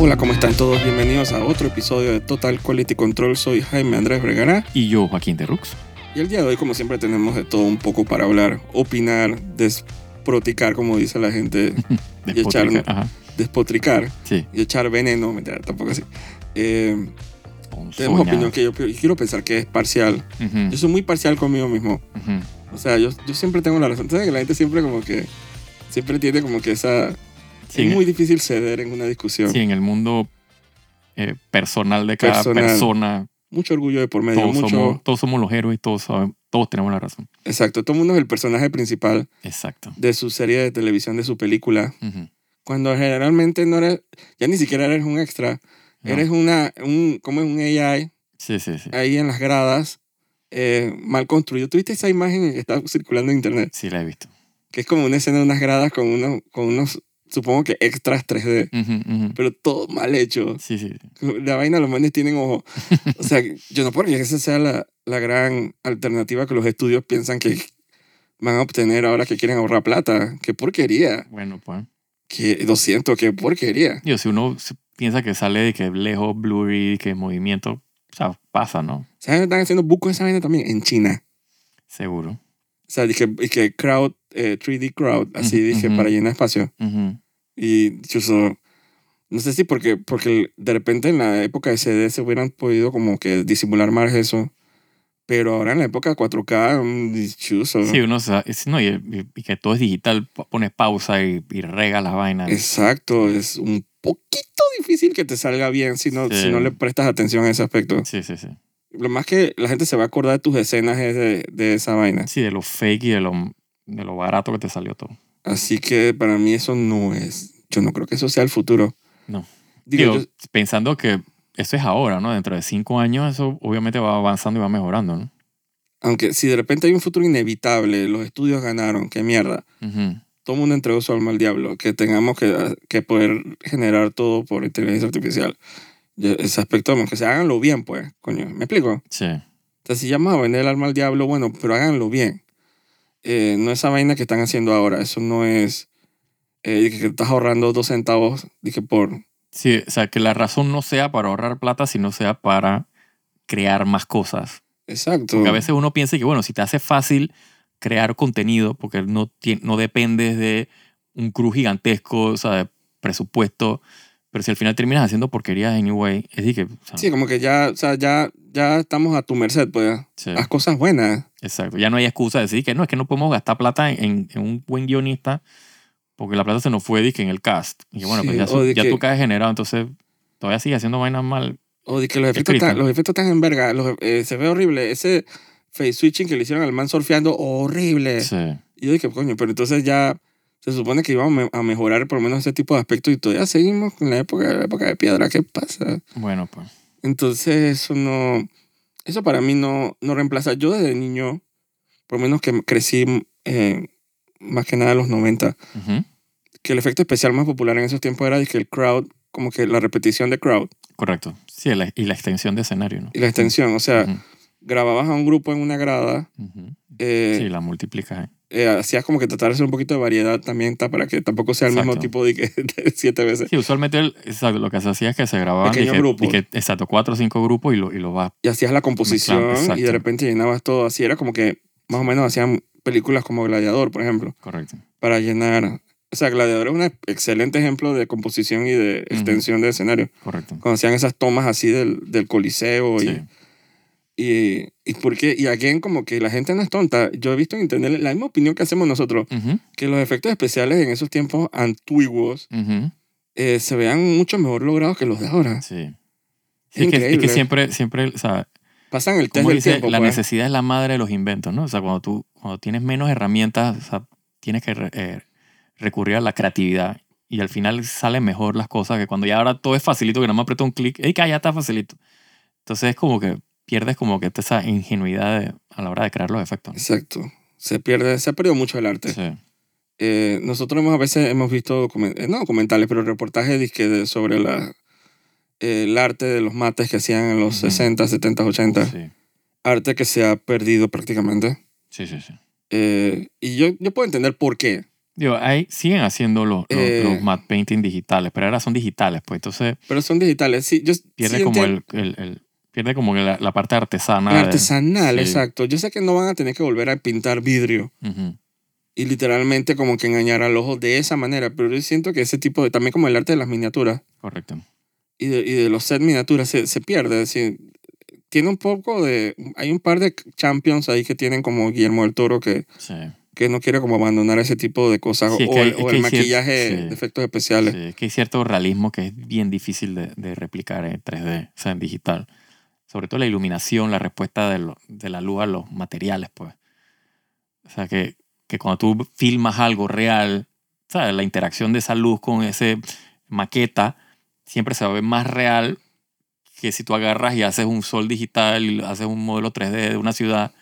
Hola, ¿cómo están todos? Bienvenidos a otro episodio de Total Quality Control. Soy Jaime Andrés Vergara Y yo, Joaquín de Rux. y el día de hoy, como siempre, tenemos de todo un poco para hablar, opinar, desproticar, como dice la gente, Y echar- Ajá. despotricar Sí. y echar veneno, mentira, tampoco así. Eh, tenemos opinión que yo, yo quiero pensar que es parcial. Ujú, Yo soy muy parcial conmigo mismo. ujú. O sea, yo, yo siempre tengo la razón. ¿Sabes que la gente siempre como que... Siempre tiene como que esa... Sí, es muy difícil ceder en una discusión. Sí, en el mundo eh, personal de cada Personal. persona, Mucho orgullo de por medio. todos, mucho... somos, todos somos los héroes, todos, sabemos- todos tenemos la razón. Exacto. Todo el mundo es el personaje principal Exacto. de su serie de televisión, de su película. Cuando generalmente no eres... Ya ni siquiera eres un extra. No. Eres una... Un, como es un AI Sí, sí, sí. ahí en las gradas, eh, mal construido. ¿Tuviste esa imagen que está circulando en internet? Sí, la he visto. Que es como una escena de unas gradas con unos, con unos supongo que extras 3D, Ujú, ujú. pero todo mal hecho. Sí, sí. La vaina, los manes tienen ojo. O sea, yo no puedo que esa sea la, la gran alternativa que los estudios piensan que van a obtener ahora que quieren ahorrar plata. ¡Qué porquería! Bueno, pues. Que, lo siento, qué porquería. Digo, si uno piensa que sale de que lejos, blurry, que movimiento, o sea, pasa, ¿no? ¿Sabes? Están haciendo bucos de esa vaina también en China. Seguro. O sea, dije, dije crowd, eh, 3D crowd, así Ujú, dije, ujú. para llenar espacio. Ujú. Y yo so- no sé si porque, porque de repente en la época de CD se hubieran podido como que disimular más eso. Pero ahora en la época de 4K, mm, chuzo. Sí, uno sa- es- no, y, y- y que todo es digital, pones pausa y, y rega las vainas. Exacto, es un poquito difícil que te salga bien si no, Sí. si no le prestas atención a ese aspecto. Sí, sí, sí. Lo más que la gente se va a acordar de tus escenas es de, de esa vaina. Sí, de lo fake y de lo, de lo barato que te salió todo. Así que para mí eso no es. Yo no creo que eso sea el futuro. No. Digo, Digo, yo- pensando que eso es ahora, ¿no? Dentro de cinco años eso obviamente va avanzando y va mejorando, ¿no? aunque si de repente hay un futuro inevitable, los estudios ganaron, qué mierda. Ujú. todo el mundo entregó su alma al diablo, que tengamos que, que poder generar todo por inteligencia artificial. Yo- ese aspecto, que se háganlo bien, pues, coño, ¿me explico? Sí. Entonces, si llamas a vender el alma al diablo, bueno, pero háganlo bien. Eh, no esa vaina que están haciendo ahora, eso no es eh, que estás ahorrando dos centavos, dije, por... Sí, o sea, que la razón no sea para ahorrar plata, sino sea para crear más cosas. Exacto. Porque a veces uno piensa que, bueno, si te hace fácil crear contenido, porque no, no dependes de un crew gigantesco, o sea, de presupuesto, pero si al final terminas haciendo porquerías anyway, es decir, que, o sea, Sí, como que ya, o sea, ya, ya estamos a tu merced, pues. sí, Haz cosas buenas. Exacto. Ya no hay excusa de decir que no, es que no podemos gastar plata en, en un buen guionista porque la plata se nos fue dije, en el cast. Y bueno, Sí, pues ya, su- ya que- tú caes generado, entonces todavía sigue haciendo vainas mal. O de que los efectos, están, los efectos están en verga. los- eh, se ve horrible. Ese face switching que le hicieron al man surfeando, horrible. Sí. Y yo dije, coño, pero entonces ya se supone que íbamos a mejorar por lo menos ese tipo de aspectos y todavía seguimos con la época, la época de piedra. ¿Qué pasa? Bueno, pues. Entonces eso no... Eso para mí no, no reemplaza. Yo desde niño, por lo menos que crecí eh, más que nada en los 90, Ujú. que el efecto especial más popular en esos tiempos era de que el crowd, como que la repetición de crowd Correcto. Sí, la- y la extensión de escenario, ¿no? y la extensión. O sea, grababas a un grupo en una grada, eh, Sí, la multiplicas. ¿eh? Eh, hacías como que tratar de hacer un poquito de variedad también ta, para que tampoco sea el mismo tipo de, que, de siete veces. Sí, usualmente el- exacto, lo que se hacía es que se grababan Pequeños grupos. exacto, cuatro o cinco grupos y lo, y lo vas. Y hacías la composición y de repente llenabas todo así. Era como que más o menos hacían películas como Gladiador, por ejemplo, Correcto. para llenar. O sea, Gladiador es un excelente ejemplo de composición y de extensión de escenario. Correcto. Cuando hacían esas tomas así del, del coliseo Sí. y, y, y porque, y again, como que la gente no es tonta. Yo he visto en internet la misma opinión que hacemos nosotros, Ujú, que los efectos especiales en esos tiempos antiguos ujú, eh, se vean mucho mejor logrados que los de ahora. Sí. Es que, es que siempre, siempre, o sea, Pasan el test como del dice, tiempo. la pues. necesidad es la madre de los inventos, ¿no? O sea, cuando tú cuando tienes menos herramientas, o sea, tienes que re- eh, recurrir a la creatividad y al final salen mejor las cosas que cuando ya ahora todo es facilito, que nada más aprieto un clic, ¡ey, que ya está facilito! Entonces es como que pierdes como que esa ingenuidad de- a la hora de crear los efectos. ¿no? Exacto. Se pierde, se ha perdido mucho el arte. Sí. Eh, nosotros hemos, a veces hemos visto, documen- eh, no documentales, pero reportajes de- sobre la, eh, el arte de los mates que hacían en los Ujú. 60, 70, 80. Sí, Arte que se ha perdido prácticamente. sí, sí. sí. Eh, y yo, yo puedo entender por qué. Digo, ahí siguen haciendo los, los, Eh. los matte painting digitales, pero ahora son digitales, pues entonces Pero son digitales. Sí, yo pierde sí como el, el, el- pierde como que la, la parte artesana. el de- artesanal, sí. exacto. Yo sé que no van a tener que volver a pintar vidrio Ujú, y literalmente como que engañar al ojo de esa manera, pero yo siento que ese tipo de, también como el arte de las miniaturas correcto. y de, y de los set miniaturas se, se pierde. Es decir, tiene un poco de, hay un par de champions ahí que tienen como Guillermo del Toro que, Sí. que no quiere como abandonar ese tipo de cosas Sí, o, hay- o el maquillaje sí. de efectos especiales. Sí, es que hay cierto realismo que es bien difícil de, de replicar en 3D, o sea, en digital. Sobre todo la iluminación, la respuesta de, lo- de la luz a los materiales, pues. O sea, que, que cuando tú filmas algo real, ¿sabes? La interacción de esa luz con ese maqueta siempre se va a ver más real que si tú agarras y haces un sol digital y haces un modelo 3D de una ciudad.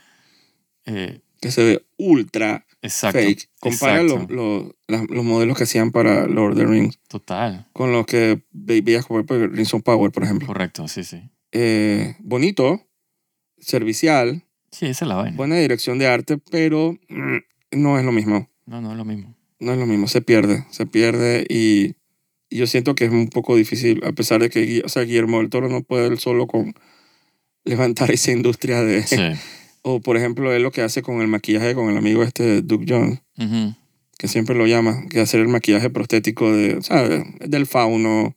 Eh, Que se ve ultra exacto. fake. Compara los, exacto. los, las- los modelos que hacían para Lord of the Rings Total. con los que ve- veías como por Rings of Power, por ejemplo. Correcto, sí, sí. Eh, bonito, servicial, Sí, esa es la vaina. buena dirección de arte, pero mm, no es lo mismo. No, no es lo mismo. No es lo mismo, se pierde, se pierde y, y yo siento que es un poco difícil, a pesar de que o sea, Guillermo del Toro no puede él solo con levantar esa industria de... Sí. O por ejemplo, él lo que hace con el maquillaje con el amigo este Duke Jones, Ujú. que siempre lo llama, que hacer el maquillaje prostético de, ¿sabes? del fauno,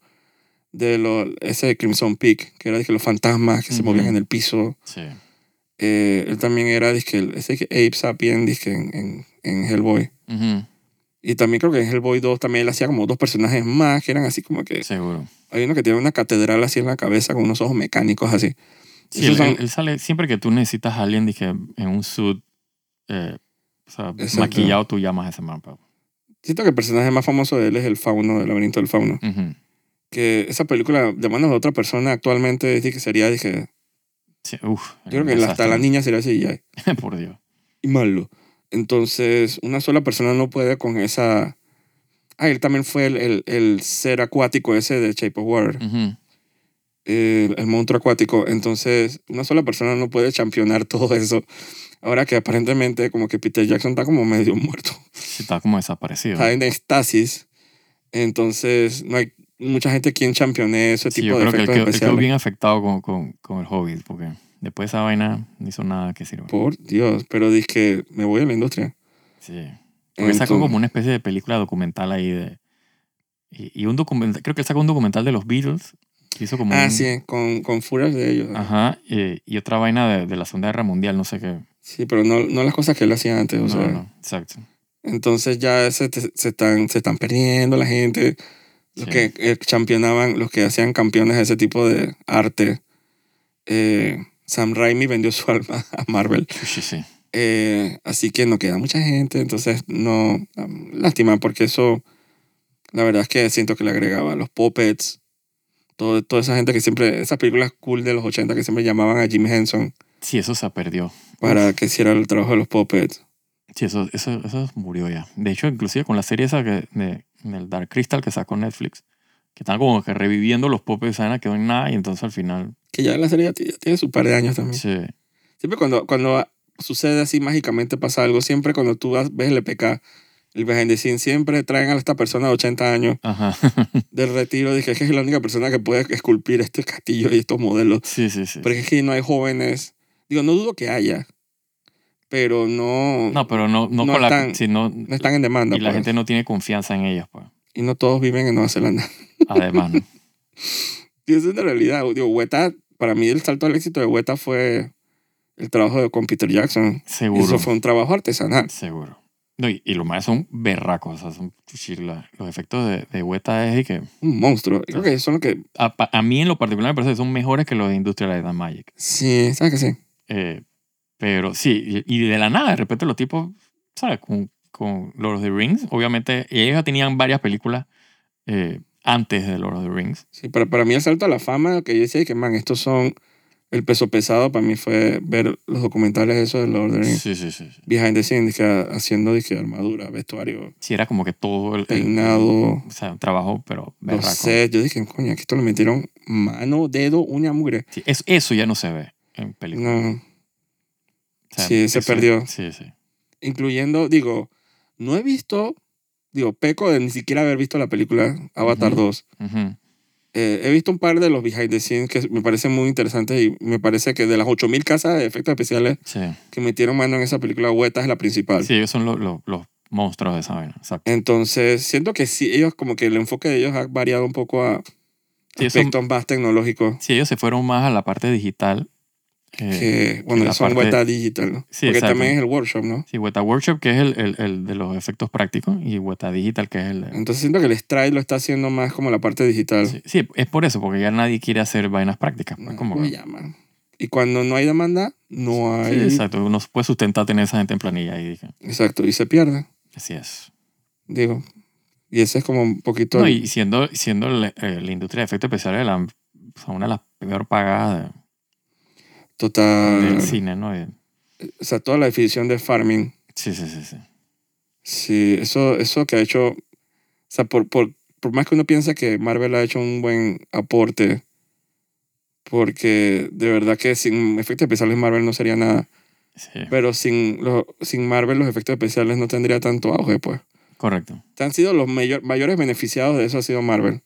de lo, ese de Crimson Peak, que era de que los fantasmas que se Ujú. movían en el piso. Sí. Eh, él también era dizque, el- ese que Abe Sapien dizque, en, en, en Hellboy. Ujú. Y también creo que en Hellboy 2 también él hacía como dos personajes más que eran así como que... Seguro. Hay uno que tiene una catedral así en la cabeza con unos ojos mecánicos así. Sí, él, son- él- sale siempre que tú necesitas a alguien dije, en un suit eh, o sea, Exacto. maquillado, tú llamas a ese mapa. Siento que el personaje más famoso de él es el fauno, del laberinto del fauno. Ujú. Que esa película de manos de otra persona actualmente dije que sería, dije, Sí, uf, yo creo que hasta la niña sería así ya. Por Dios. y malo. Entonces, una sola persona no puede con esa... Ah, él también fue el, el, el ser acuático ese de Shape of Water, Ujú. el, el monstruo acuático. Entonces, una sola persona no puede championar todo eso. Ahora que aparentemente como que Peter Jackson está como medio muerto. Sí, está como desaparecido. Está en estasis. Entonces, no hay mucha gente quien champione ese Sí, tipo yo de que efectos quedó especiales. bien afectado con, con, con el Hobbit, porque después de esa vaina no hizo nada que sirva. Por Dios, pero dije que me voy a la industria. Sí. Porque sacó como una especie de película documental ahí de... Y, y un documental, creo que él sacó un documental de los Beatles. que Hizo como Ah, un- sí, con, con furas de ellos. Ajá, eh, y otra vaina de, de la Segunda Guerra Mundial, no sé qué. Sí, pero no, no las cosas que él hacía antes. O No, sea, no, exacto. Entonces ya se, se, están, se están perdiendo la gente. Los Sí. que eh, championaban, los que hacían campeones de ese tipo de arte. Eh, Sam Raimi vendió su alma a Marvel. Sí, sí. Eh, así que no queda mucha gente. Entonces, no. um, lástima, porque eso. La verdad es que siento que le agregaba los puppets. Todo, toda esa gente que siempre. Esas películas cool de los 80 que siempre llamaban a Jim Henson Sí, eso se perdió. para que hiciera el trabajo de los puppets. Sí, eso, eso, eso murió ya. De hecho, inclusive con la serie esa que, de, del Dark Crystal que sacó Netflix, que están como que reviviendo los popes de quedó en nada y entonces al final... Que ya la serie ya tiene su par de años también. Sí, Siempre cuando, cuando sucede así mágicamente pasa algo, siempre cuando tú ves el EPK, el behind the scenes, siempre traen a esta persona de 80 años ajá. del retiro. Dije, es que es la única persona que puede esculpir este castillo y estos modelos. sí, sí, sí. Porque es que no hay jóvenes. Digo, no dudo que haya, pero no, No, pero no, no, no con la... están- sí, no- no están en demanda. y la pues. gente no tiene confianza en ellos, pues. Y no todos viven en Nueva Zelanda. Además, ¿no? Y eso es la realidad. Digo, Weta, para mí el salto al éxito de Weta fue el trabajo de, con Peter Jackson. Seguro. Eso fue un trabajo artesanal. Seguro. No, y, y los más son berracos, o sea, son. Los efectos de, de Weta es de que... Un monstruo. Creo que son lo que... A, mí en lo particular me parece que son mejores que los de Industrial Light and Magic. Sí, ¿sabes que sí? Eh, pero sí, y, de la nada, de repente los tipos, ¿sabes? Con, con Lord of the Rings, obviamente, ellos ya tenían varias películas eh, antes de Lord of the Rings. Sí, para, para mí el salto a la fama, que yo decía que, man, estos son... El peso pesado para mí fue ver los documentales esos de Lord of the Rings. Sí, sí, sí. sí. Behind the scenes, dije, haciendo dije, armadura, vestuario, Sí, era como que todo el... el- peinado, o sea, un trabajo, pero berraco. sets. Yo dije, coño, aquí esto le metieron mano, dedo, uña, mugre. Sí, eso, eso ya no se ve en películas. No, O sea, sí, se perdió. Sí, sí. incluyendo, digo, no he visto digo, peco de ni siquiera haber visto la película Avatar Ujú. 2. Ujú. Eh, he visto un par de los behind the scenes que me parecen muy interesantes y me parece que de las 8000 casas de efectos especiales Sí. que metieron mano en esa película, Weta es la principal. Sí, ellos son los, los, los monstruos de esa vaina. Exacto. Entonces, siento que sí, ellos como que el enfoque de ellos ha variado un poco a Sí, aspectos más tecnológicos. Sí, ellos se fueron más a la parte digital. Que, bueno, la son parte- Weta Digital, ¿no? Sí, Porque exacto. también es el workshop, ¿no? Sí, Weta Workshop, que es el, el, el de los efectos prácticos, y Weta Digital, que es el... Entonces siento que el Stride lo está haciendo más como la parte digital. Sí, sí, es por eso, porque ya nadie quiere hacer vainas prácticas. pues, No, como ¿cómo que- llaman? Y cuando no hay demanda, no Sí, hay... exacto. No se puede sustentar tener esa gente en planilla. Y Exacto, y se pierde, así es. digo. Y ese es como un poquito... No, y siendo, siendo el- eh, la industria de efectos especiales la, o sea, una de las peor pagadas de- total... del cine, ¿no? Y- O sea, toda la definición de farming. sí, sí, sí, sí. Sí, eso, eso que ha hecho... O sea, por, por, por más que uno piensa que Marvel ha hecho un buen aporte, porque de verdad que sin efectos especiales Marvel no sería nada. Sí, Pero sin, los sin Marvel los efectos especiales no tendría tanto auge, pues. correcto. Han sido los mayor- mayores beneficiados de eso ha sido Marvel.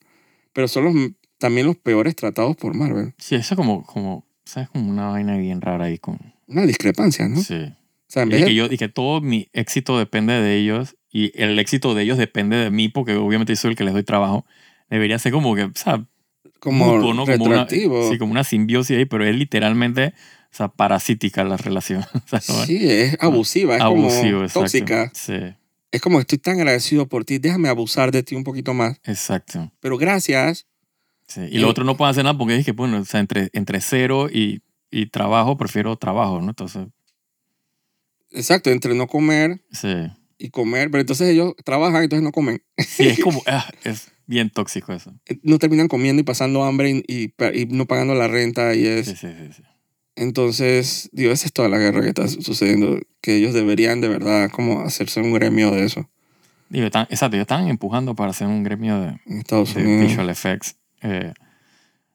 Pero son los, también los peores tratados por Marvel. Sí, eso como, como, ¿sabes? Como una vaina bien rara ahí con... Una discrepancia, ¿no? Sí. O sea, en Y vez que, de- yo, y que todo mi éxito depende de ellos y el éxito de ellos depende de mí porque obviamente yo soy el que les doy trabajo. Debería ser como que, o sea, como mutuo, ¿no? Como una, retroactivo. sí, como una simbiosis ahí, pero es literalmente, o sea, parasítica la relación. O sea, ¿no? Sí, es abusiva, es Abusivo, como tóxica. Sí, Es como estoy tan agradecido por ti, déjame abusar de ti un poquito más. exacto. Pero gracias. Sí. Y Y- lo otro no puede hacer nada porque que, bueno, o sea, entre, entre cero y, y trabajo, prefiero trabajo, ¿no? Entonces, Exacto, entre no comer sí. y comer. Pero entonces ellos trabajan, entonces no comen. Sí, es como, ah, es bien tóxico eso. No terminan comiendo y pasando hambre y, y- y no pagando la renta. Y es, Sí, sí, sí. sí. Entonces, digo, esa es toda la guerra que está sucediendo. Que ellos deberían de verdad como hacerse un gremio de eso Digo, están, exacto, ellos están empujando para hacer un gremio de, Estados de Unidos. visual effects. Eh,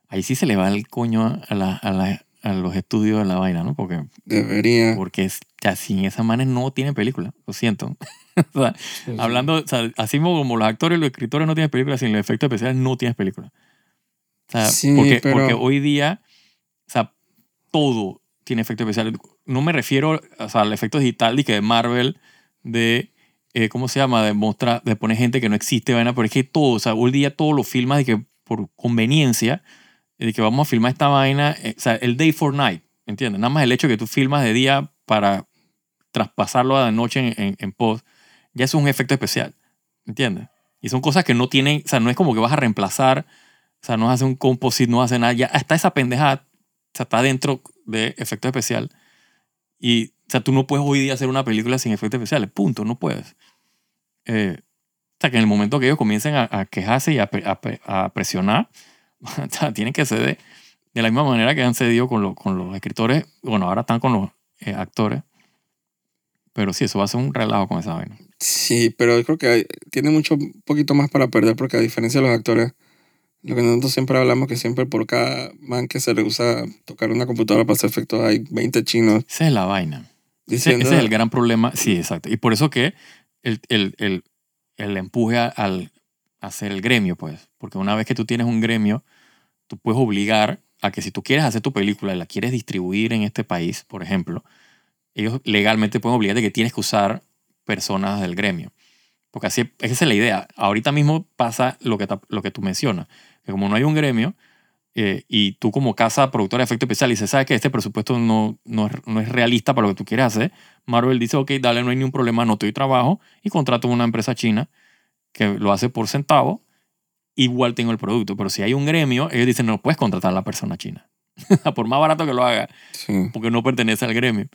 ahí sí se le va el coño a, la- a, la- a los estudios de la vaina, ¿no? Porque, Debería. porque es, ya sin esa manes no tienen película, lo siento. O sea, hablando, o sea, así mismo como los actores y los escritores no tienen película, sin los efectos especiales no tienes película. O sea, Sí, porque, pero- porque hoy día, o sea, todo tiene efectos especiales. No me refiero o sea, al efecto digital de que de Marvel, de, eh, ¿cómo se llama? De mostrar, de poner gente que no existe, vaina, pero es que todo, o sea, hoy día todo lo filmas de que por conveniencia, de que vamos a filmar esta vaina, eh, o sea, el day for night, ¿entiendes? Nada más el hecho de que tú filmas de día para traspasarlo a de noche en, en, en post, ya es un efecto especial, ¿entiendes? Y son cosas que no tienen, o sea, no es como que vas a reemplazar, o sea, no hace un composite, no hace nada, ya hasta esa pendejada, o sea, está dentro de efecto especial. Y, o sea, tú no puedes hoy día hacer una película sin efectos especiales, punto, no puedes. Eh, sea, que en el momento que ellos comiencen a, a quejarse y a, a a presionar, tienen que ceder de la misma manera que han cedido con, lo- con los escritores, bueno, ahora están con los eh, actores, pero sí, eso va a ser un relajo con esa vaina. Sí, pero yo creo que hay- tiene mucho poquito más para perder porque a diferencia de los actores, lo que nosotros siempre hablamos que siempre por cada man que se rehúsa a tocar una computadora para hacer efectos hay 20 chinos Esa es la vaina. Ese, diciendo ese es el gran problema. Sí, exacto. Y por eso que el, el, el, el empuje al hacer el gremio, pues. Porque una vez que tú tienes un gremio, tú puedes obligar a que si tú quieres hacer tu película y la quieres distribuir en este país, por ejemplo, ellos legalmente pueden obligarte que tienes que usar personas del gremio. Porque así, esa es la idea. Ahorita mismo pasa lo que, lo que tú mencionas. Que como no hay un gremio, eh, y tú como casa productora de efectos especiales dices, ¿sabes que Este presupuesto no, no, es, no es realista para lo que tú quieres hacer. Marvel dice, ok, dale, no hay ningún problema, no te doy trabajo y contrato a una empresa china que lo hace por centavo, igual tengo el producto. Pero si hay un gremio, ellos dicen, no puedes contratar a la persona china. por más barato que lo haga, Sí. porque no pertenece al gremio.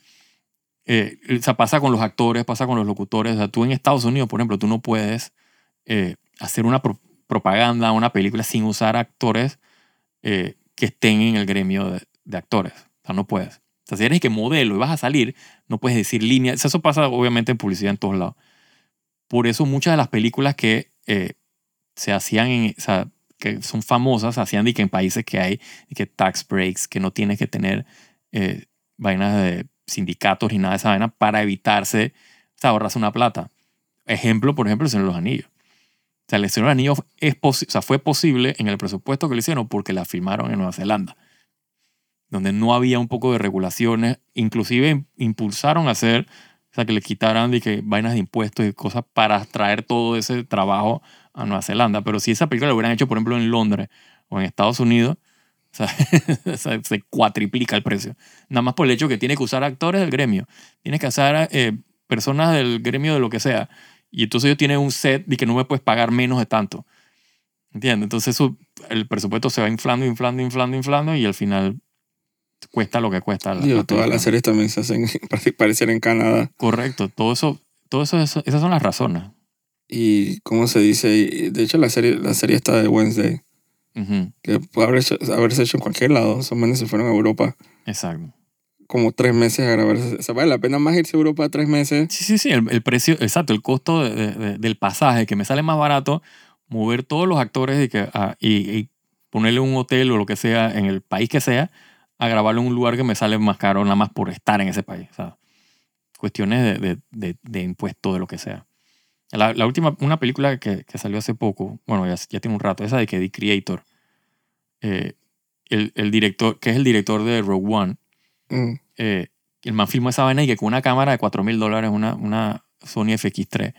Eh, o sea, pasa con los actores, pasa con los locutores. O sea, tú en Estados Unidos, por ejemplo, tú no puedes eh, hacer una pro- propaganda, una película sin usar actores eh, que estén en el gremio de, actores. O sea, no puedes. O sea, si eres que modelo y vas a salir, no puedes decir líneas. Eso pasa obviamente en publicidad en todos lados. Por eso muchas de las películas que eh, se hacían, en, o sea, que son famosas, se hacían de que en países que hay que tax breaks, que no tienes que tener eh, vainas de sindicatos ni nada de esa vaina para evitarse, o sea, ahorrarse una plata. Ejemplo, por ejemplo, de los Anillos. O sea, el Señor o sea, fue posible en el presupuesto que le hicieron porque la filmaron en Nueva Zelanda, donde no había un poco de regulaciones, inclusive im- impulsaron a hacer, o sea, que le quitaran de que vainas de impuestos y cosas para traer todo ese trabajo a Nueva Zelanda. Pero si esa película lo hubieran hecho, por ejemplo, en Londres o en Estados Unidos, o sea, se cuatriplica el precio. Nada más por el hecho que tiene que usar actores del gremio, tienes que usar eh, personas del gremio de lo que sea. Y entonces ellos tienen un set de que no me puedes pagar menos de tanto. ¿Entiendes? Entonces eso, el presupuesto se va inflando, inflando, inflando, inflando y al final cuesta lo que cuesta. la- Digo, la todas las series también se hacen parecer en Canadá. Correcto, todo eso, todo eso, esas son las razones. Y, ¿cómo se dice? De hecho, la serie, la serie está de Wednesday, Ujú, que puede haberse hecho en cualquier lado. Esos manes se fueron a Europa Exacto. Como tres meses a grabar. O sea, vale la pena más irse a Europa tres meses. Sí, sí, sí, el, el precio, exacto, el costo de- de- de- del pasaje, que me sale más barato mover todos los actores y, que, y, y ponerle un hotel o lo que sea en el país que sea, a grabarlo en un lugar que me sale más caro nada más por estar en ese país. O sea, cuestiones de, de, de, de impuesto, de lo que sea. La, la última, una película que, que salió hace poco, bueno, ya, ya tiene un rato, esa de que The Creator, eh, el, el director, que es el director de Rogue One, Mm. Eh, el man filmó esa vaina y que con una cámara de 4 mil dólares, una, una Sony FX3,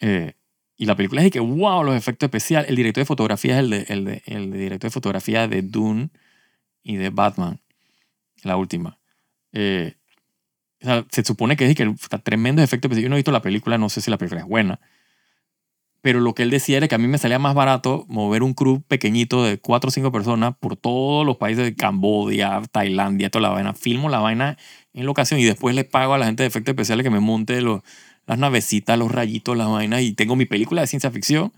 eh, y la película es de que, wow, los efectos especiales. El director de fotografía es el de, el de, el director de fotografía de Dune y de Batman, la última. Eh, se supone que es que está tremendo efecto especial. Yo no he visto la película, no sé si la película es buena. Pero lo que él decía era que a mí me salía más barato mover un crew pequeñito de cuatro o cinco personas por todos los países de Cambodia, Tailandia, toda la vaina. Filmo la vaina en locación y después le pago a la gente de efectos especiales que me monte los, las navecitas, los rayitos, las vainas y tengo mi película de ciencia ficción,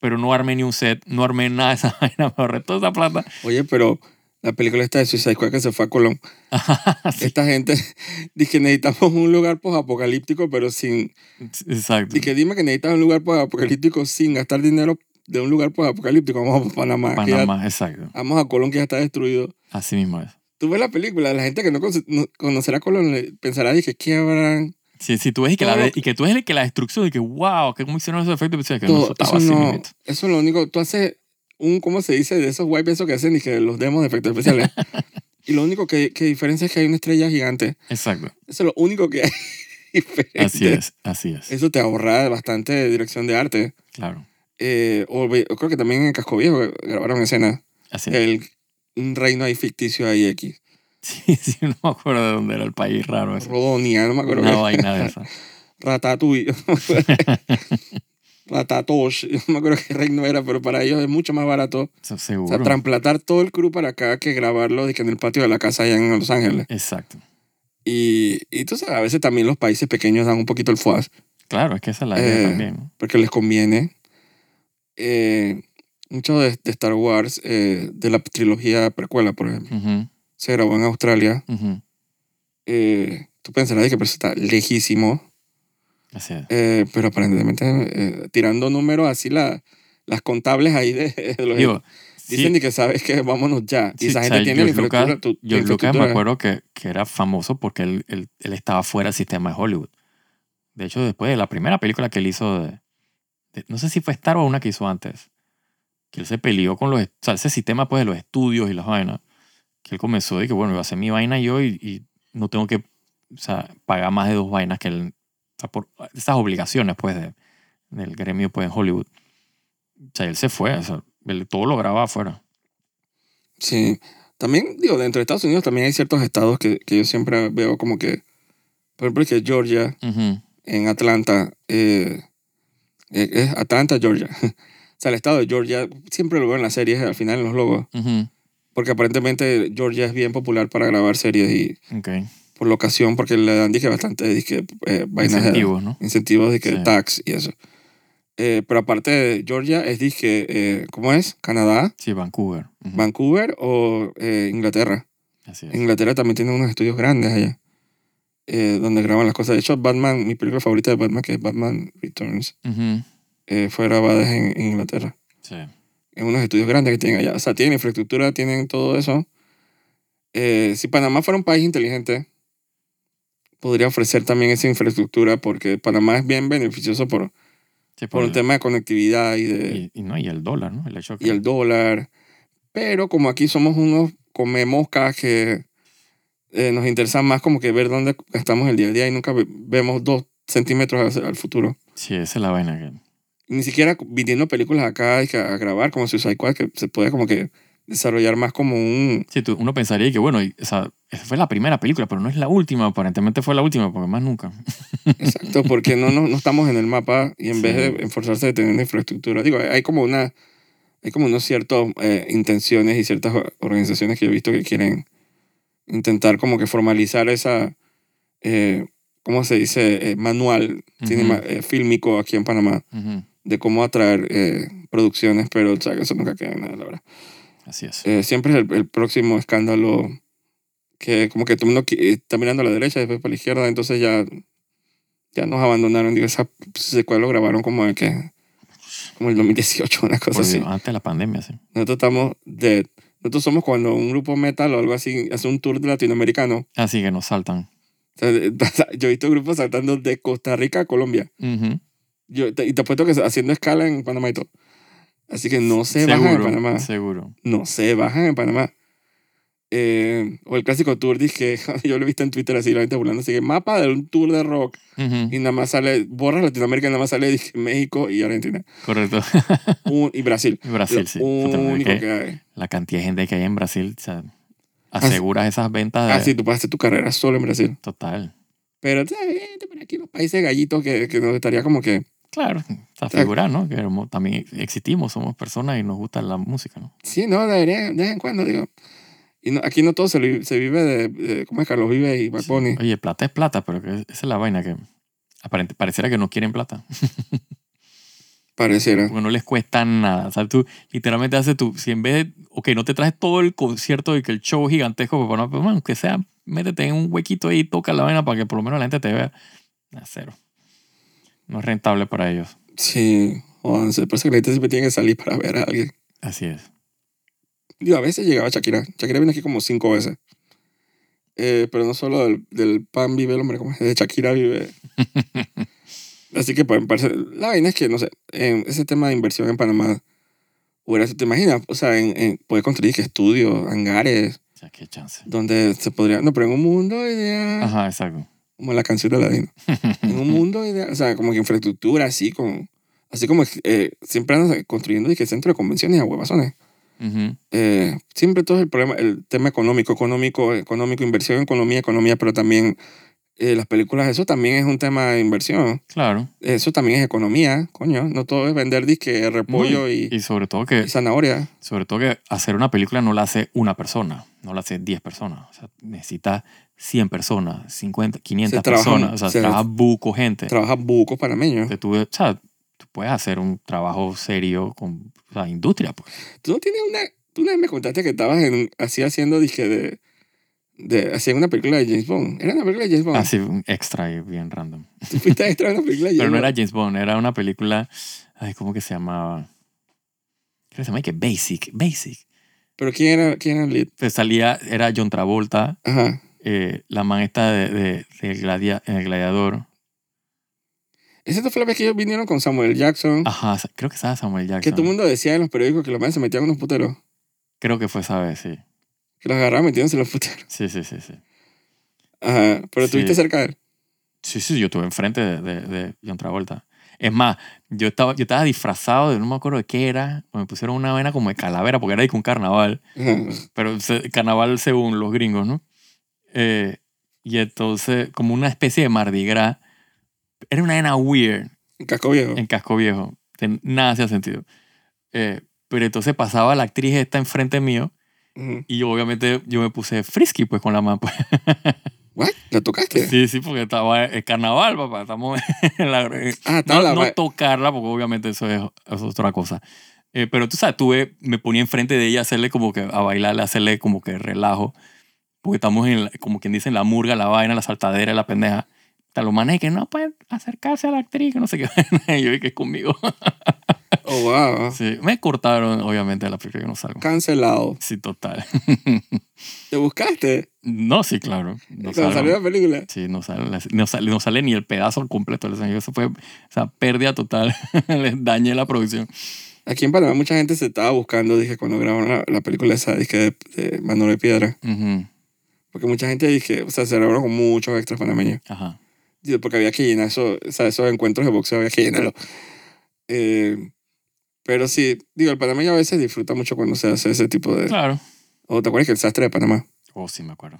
pero no armé ni un set, no armé nada de esa vaina, me ahorré toda esa plata. Oye, pero la película esta de Suicide Squad que se fue a Colón. Sí, Esta gente dice que necesitamos un lugar apocalíptico, pero sin. Exacto. Y que dime que necesitas un lugar apocalíptico sin gastar dinero de un lugar apocalíptico. Vamos a Panamá. que ya- Panamá, exacto. vamos a Colón que ya está destruido. Así mismo es. Tú ves la película, la gente que no, conoce- no conocerá Colón pensará dije, ¿qué habrán? Sí, sí, tú ves y que, la, de- y que tú ves que la destrucción, de que wow, que cómo hicieron esos efectos que no, Todo, eso estaba eso, así no, mismito. eso es lo único. Tú haces un, ¿cómo se dice? De esos wipes eso que hacen y que los demos de efectos especiales. y lo único que, que diferencia es que hay una estrella gigante. Exacto. Eso es lo único que hay diferente. Así es, así es. Eso te ahorra bastante dirección de arte. Claro. Eh, o ve- creo que también en Casco Viejo grabaron escenas. Así es. El, un reino ahí ficticio ahí X. Sí, sí, no me acuerdo de dónde era el país raro ese. Rodonia, no me acuerdo. Una vaina de esa. Ratatouille. Ratatosh. No me acuerdo qué reino era, pero para ellos es mucho más barato. Eso O sea, seguro. transplantar todo el crew para acá que grabarlo de que en el patio de la casa allá en Los Ángeles. Exacto. Y, y tú sabes, a veces también los países pequeños dan un poquito el fuaz Claro, es que esa es la idea Eh, también. ¿no? porque les conviene. Eh, mucho de, de Star Wars, eh, de la trilogía precuela, por ejemplo, se grabó en Australia. ujú. Eh, tú pensarás que pero eso está lejísimo, Así es. eh, pero aparentemente eh, tirando números así la, las contables ahí de, de los... Digo, sí, dicen de que sabes que vámonos ya. Sí, y esa o gente sea, tiene la George infraestructura. Lucas- tu- tu George Lucas me acuerdo que, que era famoso porque él, él, él estaba fuera del sistema de Hollywood. De hecho, después de la primera película que él hizo, de, de- no sé si fue Star o una que hizo antes, que él se peleó con los, o sea, ese sistema pues de los estudios y las vainas, que él comenzó de que, bueno, iba a hacer mi vaina yo y, y no tengo que o sea, pagar más de dos vainas que él, por esas obligaciones pues de, del gremio pues en Hollywood. O sea, él se fue, o sea, él todo lo grababa afuera. Sí. También, digo, dentro de Estados Unidos también hay ciertos estados que, que yo siempre veo como que, por ejemplo, que Georgia, en Atlanta, eh, eh, es Atlanta, Georgia. o sea, el estado de Georgia, siempre lo veo en las series, al final en los logos, porque aparentemente Georgia es bien popular para grabar series y. por locación, porque le dan, dije, bastante, dije, eh, vainas de- Incentivos, ¿no? incentivos de que Sí. tax y eso. Eh, pero aparte de Georgia, es, dije, eh, ¿cómo es? Canadá, Sí, Vancouver. Ujú, Vancouver o eh, Inglaterra. Así es. Inglaterra también tienen unos estudios grandes allá, eh, donde graban las cosas. De hecho, Batman, mi película favorita de Batman, que es Batman Returns, Ujú, eh, fue grabada en, en Inglaterra, Sí. en unos estudios grandes que tienen allá. O sea, tienen infraestructura, tienen todo eso. Eh, si Panamá fuera un país inteligente, podría ofrecer también esa infraestructura porque Panamá es bien beneficioso por, Sí, por un el- tema de conectividad y, de, y, y no, y el dólar, ¿no? El hecho que... y el dólar. Pero como aquí somos unos come moscas que eh, nos interesa más como que ver dónde estamos el día a día y nunca ve- vemos dos centímetros hacia- al futuro. Sí, esa es la vaina. Que... Ni siquiera viniendo películas acá y que a grabar como Suicide Squad que se puede como que desarrollar más como un... Sí, tú- uno pensaría que, bueno, y- o sea, esa fue la primera película, pero no es la última. Aparentemente fue la última, porque más nunca. Exacto, porque no, no, no estamos en el mapa y en vez Sí. de esforzarse de tener una infraestructura, digo, hay como una, hay como unos ciertos eh, intenciones y ciertas organizaciones que he visto que quieren intentar como que formalizar esa, eh, ¿cómo se dice? Eh, manual Ujú. cinema- eh, fílmico aquí en Panamá Ujú, de cómo atraer eh, producciones, pero o sea, que eso nunca queda en nada, la verdad. Así es. Eh, siempre es el, el próximo escándalo que como que todo el mundo qui- está mirando a la derecha, después para la izquierda, entonces ya, ya nos abandonaron. Digo, esa secuela lo grabaron como de que como el 2018, una cosa Por así. Dios, antes de la pandemia, sí. Nosotros estamos de... Nosotros somos cuando un grupo metal o algo así hace un tour latinoamericano. Así que nos saltan. De- yo he visto grupos saltando de Costa Rica a Colombia. Ujú. Yo, te- y te apuesto que haciendo escala en Panamá y todo. Así que no se bajan en Panamá. seguro. no se bajan en Panamá. Eh, o el clásico tour, dije, yo lo he visto en Twitter así, la gente burlando, así que mapa de un tour de rock Ujú, y nada más sale, borra Latinoamérica y nada más sale dije, México y Argentina Correcto. Un- y Brasil. Brasil, Lo sí. Único que que hay. La cantidad de gente que hay en Brasil, o sea, aseguras esas ventas de... Ah, sí, tú puedes hacer tu carrera solo en Brasil. Total. Pero ¿sabes? Por aquí los países gallitos que, que nos estaría como que, Claro, o sea, figurar, ¿no? Que también existimos, somos personas y nos gusta la música, ¿no? sí, no, de vez en cuando, digo. Y no, aquí no todo se, li- se vive de, de- ¿cómo es Carlos Vive y Bad Bunny? Oye, plata es plata, pero que esa es la vaina que aparente, pareciera que no quieren plata. Pareciera. Porque no les cuesta nada. O sea, tú literalmente haces tú, si en vez de, ok, no te traes todo el concierto y que el show gigantesco, pero bueno, pero, bueno, aunque sea, métete en un huequito ahí y toca la vaina para que por lo menos la gente te vea. A cero. No es rentable para ellos. Sí, jodanse, por eso que la gente siempre tiene que salir para ver a alguien. Así es. Digo, a veces llegaba Shakira. Shakira vino aquí como cinco veces. Eh, pero no solo del, del pan vive el hombre, como de Shakira vive. Así que, pues, parece, la vaina es que, no sé, en ese tema de inversión en Panamá, ¿te imaginas? O sea, en, en poder construir que estudios, hangares, O sea, qué chance. donde se podría, no, pero en un mundo ideal, Ajá, exacto. Como la canción de Ladino, en un mundo ideal, o sea, como que infraestructura, así, con, así como eh, siempre andan construyendo y que centro de convenciones a huevazones. Eh, siempre todo es el problema, el tema económico, económico, económico, inversión, economía, economía, pero también eh, las películas, eso también es un tema de inversión. Claro. Eso también es economía, coño. No todo es vender disque, repollo y, Y sobre todo que y zanahoria. Sobre todo que hacer una película no la hace una persona, no la hace 10 personas. O sea, necesita 100 personas, 50, 500 Se trabajan- personas. O sea, se- trabaja buco gente. Trabaja bucos panameños. que tú, o sea, tú puedes hacer un trabajo serio con o sea, industria, pues. Tú no tienes una... Tú una vez me contaste que estabas en, así haciendo disque de... de hacían una película de James Bond. Era una película de James Bond. Así, un extra bien random. Tú fuiste extra una película de James Pero no Bond. era James Bond, era una película, ay, ¿cómo que se llamaba? Creo que se llama que Basic, Basic. Pero ¿quién era, quién era el lead? Pues salía, era John Travolta, Ajá. Eh, la man esta de, de, de Gladia- eh, Gladiador. Esa fue la vez que ellos vinieron con Samuel Jackson. Ajá, creo que estaba Samuel que Jackson. todo el mundo decía en los periódicos que los manes se metían unos puteros. Creo que fue esa vez, sí. Que los agarraban metiéndose en los puteros. Sí, sí, sí, sí. Ajá. Pero Sí. estuviste cerca de él. Sí, sí, yo estuve enfrente de, de, de John Travolta. Es más, yo estaba, yo estaba disfrazado de no me acuerdo de qué era. Me pusieron una vena como de calavera porque era de que un carnaval. Pero carnaval según los gringos, ¿no? Eh, y entonces, como una especie de Mardi Gras. Era una vena weird En casco viejo. en casco viejo. Nada hacía sentido. Eh, pero entonces pasaba la actriz esta enfrente mío Ujú. y yo obviamente yo me puse frisky pues con la mano. pues. ¿What? ¿La tocaste? Sí, sí, porque estaba el carnaval, papá. Estamos en la... Ah, estaba No, la no tocarla, porque obviamente eso es, es otra cosa. Eh, pero tú sabes, tuve, me ponía enfrente de ella a hacerle como que, a bailarle, a hacerle como que relajo. Porque estamos en, como quien dice, en la murga, la vaina, la saltadera, la pendeja. Te lo maneja que no pueden acercarse a la actriz, que no sé qué. Yo vi que es conmigo. Oh, wow. Sí, me cortaron, obviamente, la película que no salgo. Cancelado. Sí, total. ¿Te buscaste? No, sí, claro. No salió la película. Sí, no sale, no, sale, no sale ni el pedazo completo. Eso fue, o sea, pérdida total. Les dañé la producción. Aquí en Panamá mucha gente se estaba buscando, dije, cuando grabaron la, la película esa, dije, de, de Manuel de Piedra. Ujú, Porque mucha gente, dije, o sea, se grabaron con muchos extras panameños. Ajá. Digo, Porque había que llenar eso, o sea, esos encuentros de boxeo, había que llenarlos. Eh, pero sí, digo, el panameño a veces disfruta mucho cuando se hace ese tipo de... Claro. ¿O te acuerdas que el sastre de Panamá? Oh, sí, me acuerdo.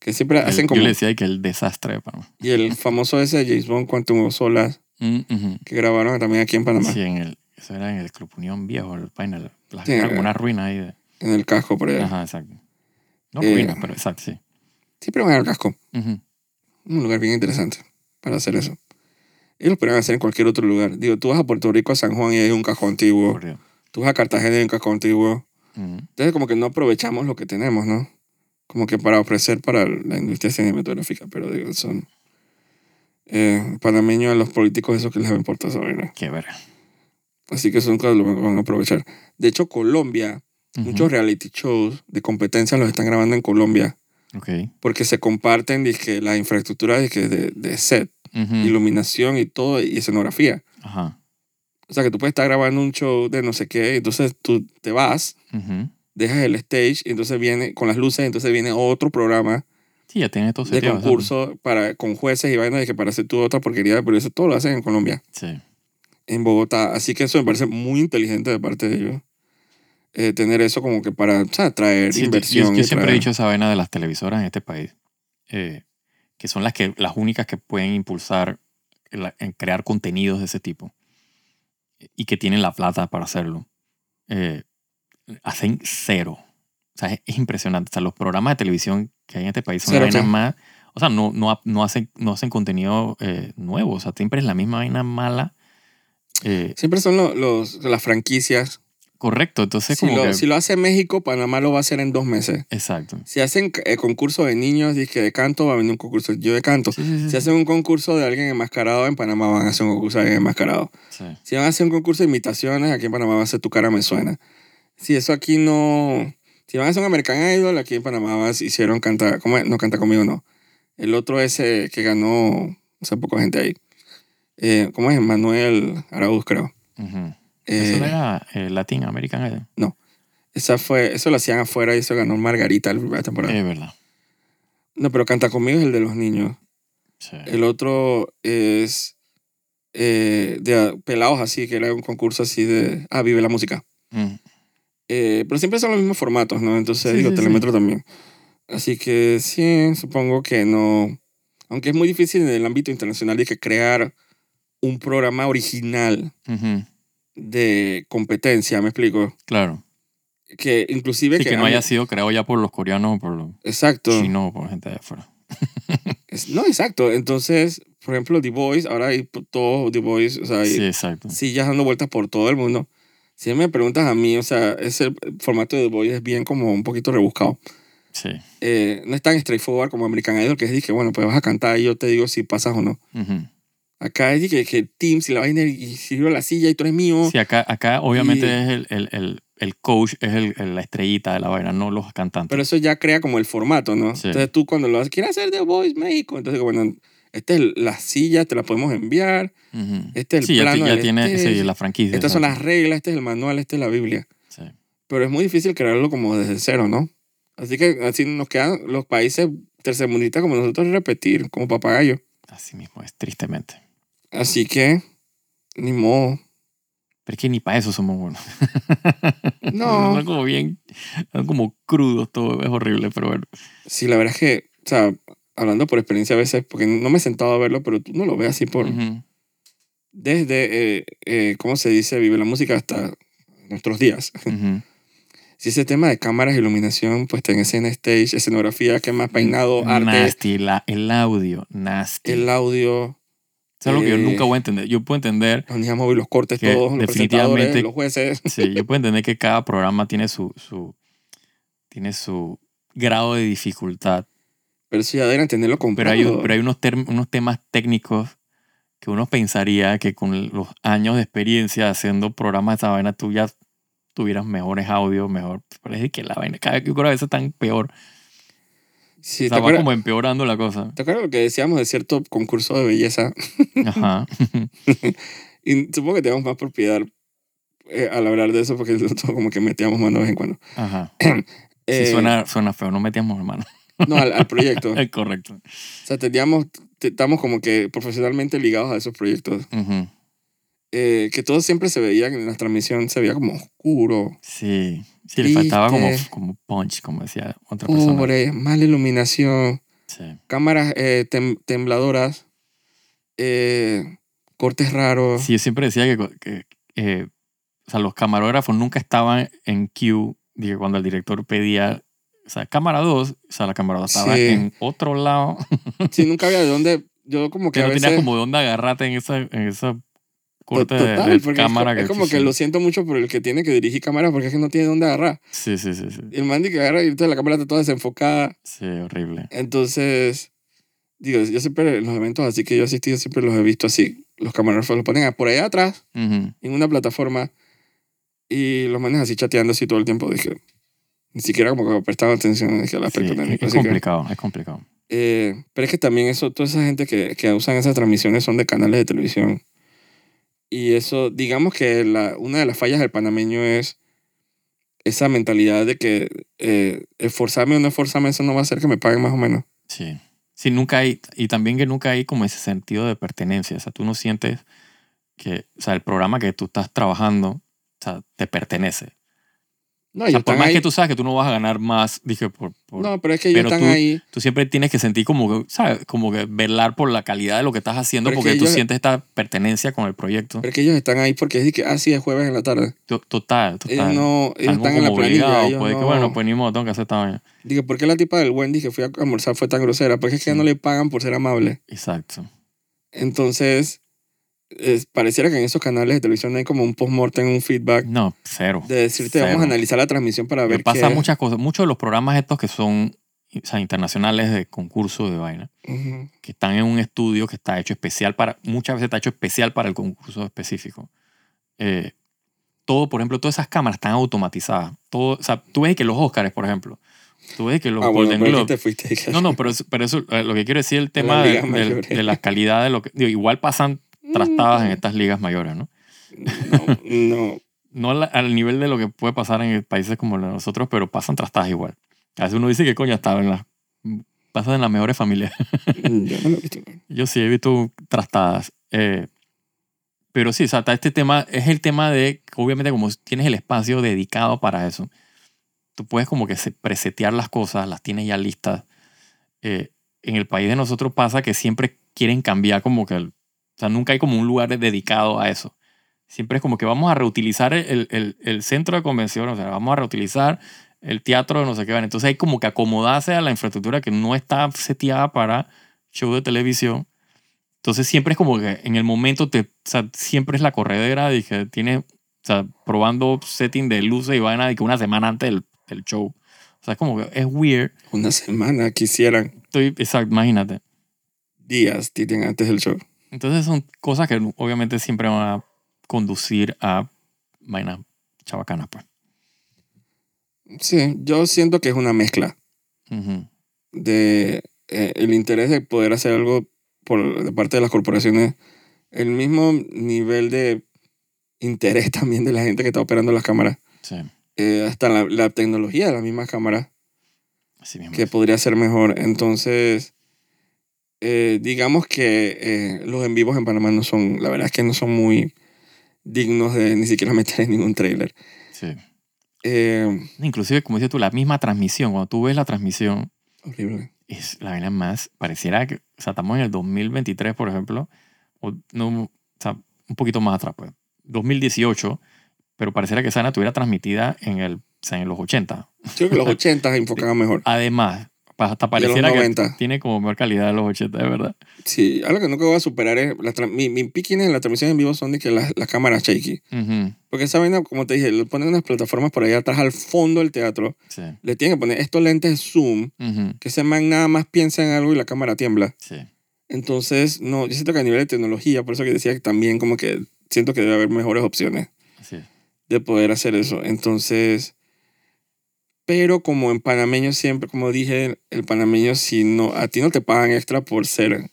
Que siempre El- hacen como... Yo le decía que el desastre de Panamá. Y el famoso ese de James Bond, Quantum of Solace, Mm, que grabaron también aquí en Panamá, Sí, en el, eso era en el Club Unión Viejo, el vaina, la- la- Sí, era como eh. una ruina ahí. De, en el casco por allá. ajá, exacto. No Eh. ruina, pero exacto, sí. Siempre van al casco. Ujú. Un lugar bien interesante para hacer eso. Ellos lo podrían hacer en cualquier otro lugar. Digo, tú vas a Puerto Rico, a San Juan y hay un cajón antiguo. Tú vas a Cartagena y hay un cajón antiguo. Entonces, como que no aprovechamos lo que tenemos, ¿no? Como que para ofrecer para la industria cinematográfica. Pero digo, son eh, panameños a los políticos, eso que les importa esa vaina. Qué verga. Así que eso nunca lo van a aprovechar. De hecho, Colombia, Muchos reality shows de competencia los están grabando en Colombia porque se comparten dizque, la infraestructura dizque, de, de set, iluminación y todo, y escenografía. Ajá. O sea, que tú puedes estar grabando un show de no sé qué, entonces tú te vas, dejas el stage, y entonces viene con las luces, entonces viene otro programa Sí, ya tiene todo de sentido. concurso para, con jueces y vainas de que para hacer tú otra porquería, pero eso todo lo hacen en Colombia, Sí. en Bogotá. Así que eso me parece muy inteligente de parte de ellos. Eh, tener eso como que para o sea, traer Sí, yo- inversión. Yo, siempre he dicho esa vaina de las televisoras en este país, eh, que son las, que, las únicas que pueden impulsar la- en crear contenidos de ese tipo y que tienen la plata para hacerlo. Eh, hacen cero. O sea, es, es impresionante. O sea, los programas de televisión que hay en este país son vainas más... O sea, no, no, no, hacen, no hacen contenido eh, nuevo. O sea, siempre es la misma vaina mala. Siempre son lo- los, las franquicias. Correcto. Entonces, Si como lo, que... si lo hace México, Panamá lo va a hacer en dos meses. Exacto. Si hacen eh, concurso de niños, dizque de canto, va a venir un concurso yo de canto. Sí, sí, sí, Si hacen un concurso de alguien enmascarado, en Panamá van a hacer un concurso de alguien enmascarado. Si van a hacer un concurso de imitaciones, aquí en Panamá va a ser Tu cara me suena. Si eso aquí no... Si van a hacer un American Idol, aquí en Panamá va- hicieron Canta... ¿Cómo es? No, Canta Conmigo, no. El otro ese que ganó, hace poco gente ahí. Eh, ¿Cómo es? Manuel Araúz, creo. Ujú. Eh, Eso no era eh, Latin American Idol. esa fue, eso lo hacían afuera y eso ganó Margarita la primera temporada. Es verdad. No, pero Canta Conmigo es el de los niños. Sí. El otro es eh, de pelados así, que era un concurso así de... Ah, Vive la Música. Mm. Eh, pero siempre son los mismos formatos, ¿no? Entonces, Sí, digo, sí. Telemetro también. Así que sí, supongo que no. Aunque es muy difícil en el ámbito internacional de que crear un programa original Ujú. De competencia, ¿me explico? Claro. Que inclusive Sí, que no haya sido creado ya por los coreanos o por los Exacto. chinos o por gente de afuera. Es- no, exacto. Entonces, por ejemplo, The Voice, ahora hay p- todo The Voice, o sea, hay Sí, exacto. sillas dando vueltas por todo el mundo. Si me preguntas a mí, o sea, ese formato de The Voice es bien como un poquito rebuscado. Sí. eh, no es tan straightforward como American Idol, que es dije, bueno, pues vas a cantar y yo te digo si pasas o no. Ujú. Acá es que, que el team, si la vaina y sirvió la silla y tú eres mío. Sí, acá, acá obviamente Y- es el, el, el, el coach, es el, la estrellita de la vaina, no los cantantes. Pero eso ya crea como el formato, ¿no? Sí. Entonces tú cuando lo haces, ¿quieres hacer The Voice México? Entonces, bueno, esta es la silla, te la podemos enviar. Ujú. Este es el sí, ya, plano ya del tiene stage. sí, la franquicia. Estas son las reglas, este es el manual, esta es la Biblia. Sí. Pero es muy difícil crearlo como desde cero, ¿no? Así que así nos quedan los países tercermundistas como nosotros repetir, como papagayo. Así mismo es, tristemente. Así que, ni modo. Pero es que ni para eso somos buenos. No. Son como bien, son como crudos, todo es horrible, pero bueno. Sí, la verdad es que, o sea, hablando por experiencia a veces, porque no me he sentado a verlo, pero tú no lo ves así por... Ujú. Desde, eh, eh, ¿cómo se dice? Vive la música hasta nuestros días. Ujú. Si ese tema de cámaras, iluminación, pues en escena stage, escenografía, que más peinado, arte, Nasty, la- el audio, nasty. el audio, es algo que yo eh, nunca voy a entender. Yo puedo entender, los ninjas móviles, los cortes, Que todos, los definitivamente- los jueces. sí, yo puedo entender que cada programa tiene su, su, tiene su grado de dificultad. Pero sí, ya deben tenerlo Pero comprado. hay, pero hay unos, term- unos temas técnicos que uno pensaría que con los años de experiencia haciendo programas de esa vaina tú ya tuvieras mejores audios, mejor. Parece que la vaina cada vez que ocurre a veces están peor. Sí, o ¿te, sea, va acuerdas, como empeorando la cosa. ¿te acuerdas lo que decíamos de cierto concurso de belleza? Ajá. Y supongo que tenemos más propiedad eh, al hablar de eso porque nosotros como que metíamos mano de vez en cuando. Ajá. Eh, Sí, suena, suena feo, no metíamos hermano. No, al, al proyecto. Correcto. O sea, teníamos, te- estamos como que profesionalmente ligados a esos proyectos. Ujú. Eh, que todo siempre se veía, en la transmisión se veía como oscuro, Sí. Sí, le faltaba como, como punch, como decía otra persona. pobre, mala iluminación, Sí. cámaras eh, tem- tembladoras, eh, cortes raros. Sí, yo siempre decía que, que, eh, o sea, los camarógrafos nunca estaban en queue. Cuando el director pedía, o sea, cámara 2, o sea, la cámara 2 estaba Sí. en otro lado. Sí, nunca había de dónde, yo como que Que a no veces... tenías como de dónde agarrarte en esa, en esa corte Total, de, porque es cámara. co- es, como que sí. lo siento mucho por el que tiene que dirigir cámaras porque es que no tiene dónde agarrar. Sí, sí, sí, sí. El man que agarra y entonces la cámara está toda desenfocada. Sí, horrible. Entonces, digo, yo siempre los eventos así que yo he asistido siempre los he visto así. Los camarógrafos los ponen por allá atrás Ujú. en una plataforma y los manes así chateando así todo el tiempo. Dije, ni siquiera como que prestaban atención dije, al aspecto técnico. es que, complicado, es complicado. eh, pero es que también eso, toda esa gente que, que usan esas transmisiones son de canales de televisión. Y eso, digamos que la, una de las fallas del panameño es esa mentalidad de que eh, esforzarme o no esforzarme, eso no va a hacer que me paguen más o menos. Sí. Sí, nunca hay, y también que nunca hay como ese sentido de pertenencia. O sea, tú no sientes que, o sea, el programa que tú estás trabajando, o sea, te pertenece. No, O sea, por más ahí. que tú sabes que tú no vas a ganar más, dije, por, por- No, pero es que ellos pero están tú- ahí. tú siempre tienes que sentir como que, ¿sabes? Como que velar por la calidad de lo que estás haciendo Pero es porque que tú ellos- sientes esta pertenencia con el proyecto. Pero es que ellos están ahí porque es de que, ah, sí, es jueves en la tarde. To- Total, total. Ellos no, ellos están en la como planilla. ellos pues, que no- bueno, pues ni modo, tengo que hacer esta vaina. Dije, ¿por qué la tipa del Wendy que fui a almorzar fue tan grosera? Porque es que Sí. no le pagan por ser amable. Exacto. Entonces, es- pareciera que en esos canales de televisión hay como un post-mortem, un feedback No, cero. de decirte, vamos Cero. a analizar la transmisión para ver pasa qué... muchas cosas. Muchos de los programas estos que son o sea, internacionales de concurso de vaina, Ujú. que están en un estudio que está hecho especial para, muchas veces está hecho especial para el concurso específico. Eh, todo, por ejemplo, todas esas cámaras están automatizadas. Todo, o sea, tú ves que los Oscars, por ejemplo, tú ves que los Ah, bueno, Golden pero aquí Globes, No, no, pero, pero eso, eh, lo que quiero decir el tema de, de- de la calidad de lo que... digo, igual pasan trastadas Mm. en estas ligas mayores, ¿no? No, no. No al, al nivel de lo que puede pasar en países como nosotros, pero pasan trastadas igual. A veces uno dice que coño, estaba en las... Pasa en las mejores familias. Yo no lo he visto. Yo sí he visto trastadas. eh, pero sí, o sea, está este tema es el tema de, obviamente como tienes el espacio dedicado para eso, tú puedes como que se- presetear las cosas, las tienes ya listas. Eh, en el país de nosotros pasa que siempre quieren cambiar como que, el- o sea, nunca hay como un lugar dedicado a eso. Siempre es como que vamos a reutilizar el, el, el centro de convención, o sea, vamos a reutilizar el teatro no sé qué. Entonces hay como que acomodarse a la infraestructura que no está seteada para show de televisión. Entonces siempre es como que en el momento te, o sea, siempre es la corredera de que tienes, o sea, probando setting de luces y vaina que una semana antes del, del show. O sea, es como que es weird. Una semana quisieran Estoy, exacto, imagínate. días tienen antes del show. Entonces son cosas que obviamente siempre van a conducir a vainas chabacanas, pues. Sí, yo siento que es una mezcla de eh, el interés de poder hacer algo por de parte de las corporaciones, el mismo nivel de interés también de la gente que está operando las cámaras, Sí, eh, hasta la, la tecnología de las mismas cámaras así mismo. que podría ser mejor. Entonces, eh, digamos que eh, los en vivos en Panamá no son, la verdad es que no son muy dignos de ni siquiera meter en ningún trailer. Sí. Eh, Inclusive, como dices tú, la misma transmisión, cuando tú ves la transmisión, horrible. es la vaina más, pareciera que, o sea, estamos en el 2023, por ejemplo, o, no, o sea, un poquito más atrás, pues, 2018, pero pareciera que esa vaina estuviera transmitida en, el, o sea, en los 80. Yo creo que los 80 se enfocaban mejor. Además, hasta pareciera que 90. tiene como mejor calidad de los 80, de verdad. Sí, algo que nunca voy a superar es, la tra- mi, mi en la transmisión en vivo son de que las, las cámaras shaky. Ujú, Porque esa vaina, como te dije, le ponen unas plataformas por allá atrás al fondo del teatro. Sí. Le tienen que poner estos lentes zoom, ujú, que ese man nada más piensa en algo y la cámara tiembla. sí. Entonces, no, yo siento que a nivel de tecnología, por eso que decía que también como que siento que debe haber mejores opciones es. de poder hacer eso. Entonces, pero como en panameño siempre, como dije, el panameño si no, a ti no te pagan extra por ser,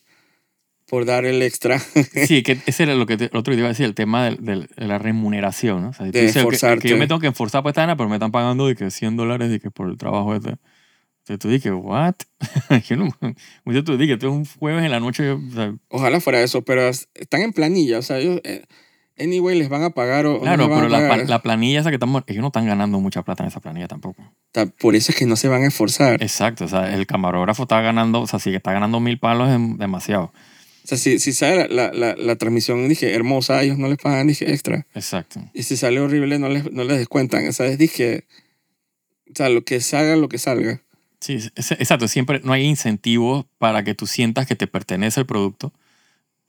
por dar el extra, Sí, que ese era lo que te- el otro día iba a decir, el tema del- del- de, la remuneración, ¿no? O sea, tú De dices que- que, esforzarte. yo me tengo que esforzar vaina, pero me están pagando de que 100 dólares de que por el trabajo este. Entonces tú dices, ¿what? yo no, mucho tú dices, esto es un jueves en la noche, o sea, ojalá fuera eso, pero es- están en planilla, o sea, ellos, eh, anyway, les van a pagar o claro, no pero la, planilla esa que estamos, ellos no están ganando mucha plata en esa planilla tampoco. Ta- Por eso es que no se van a esforzar. Exacto, o sea, el camarógrafo está ganando, o sea, si está ganando mil palos es demasiado. O sea, si, si sale la, la, transmisión, dije, hermosa, ellos no les pagan, dije, extra. Exacto. Y si sale horrible, no les, no les descuentan. O sea, dije, o sea, lo que salga, lo que salga. Sí, es- exacto. Siempre no hay incentivos para que tú sientas que te pertenece el producto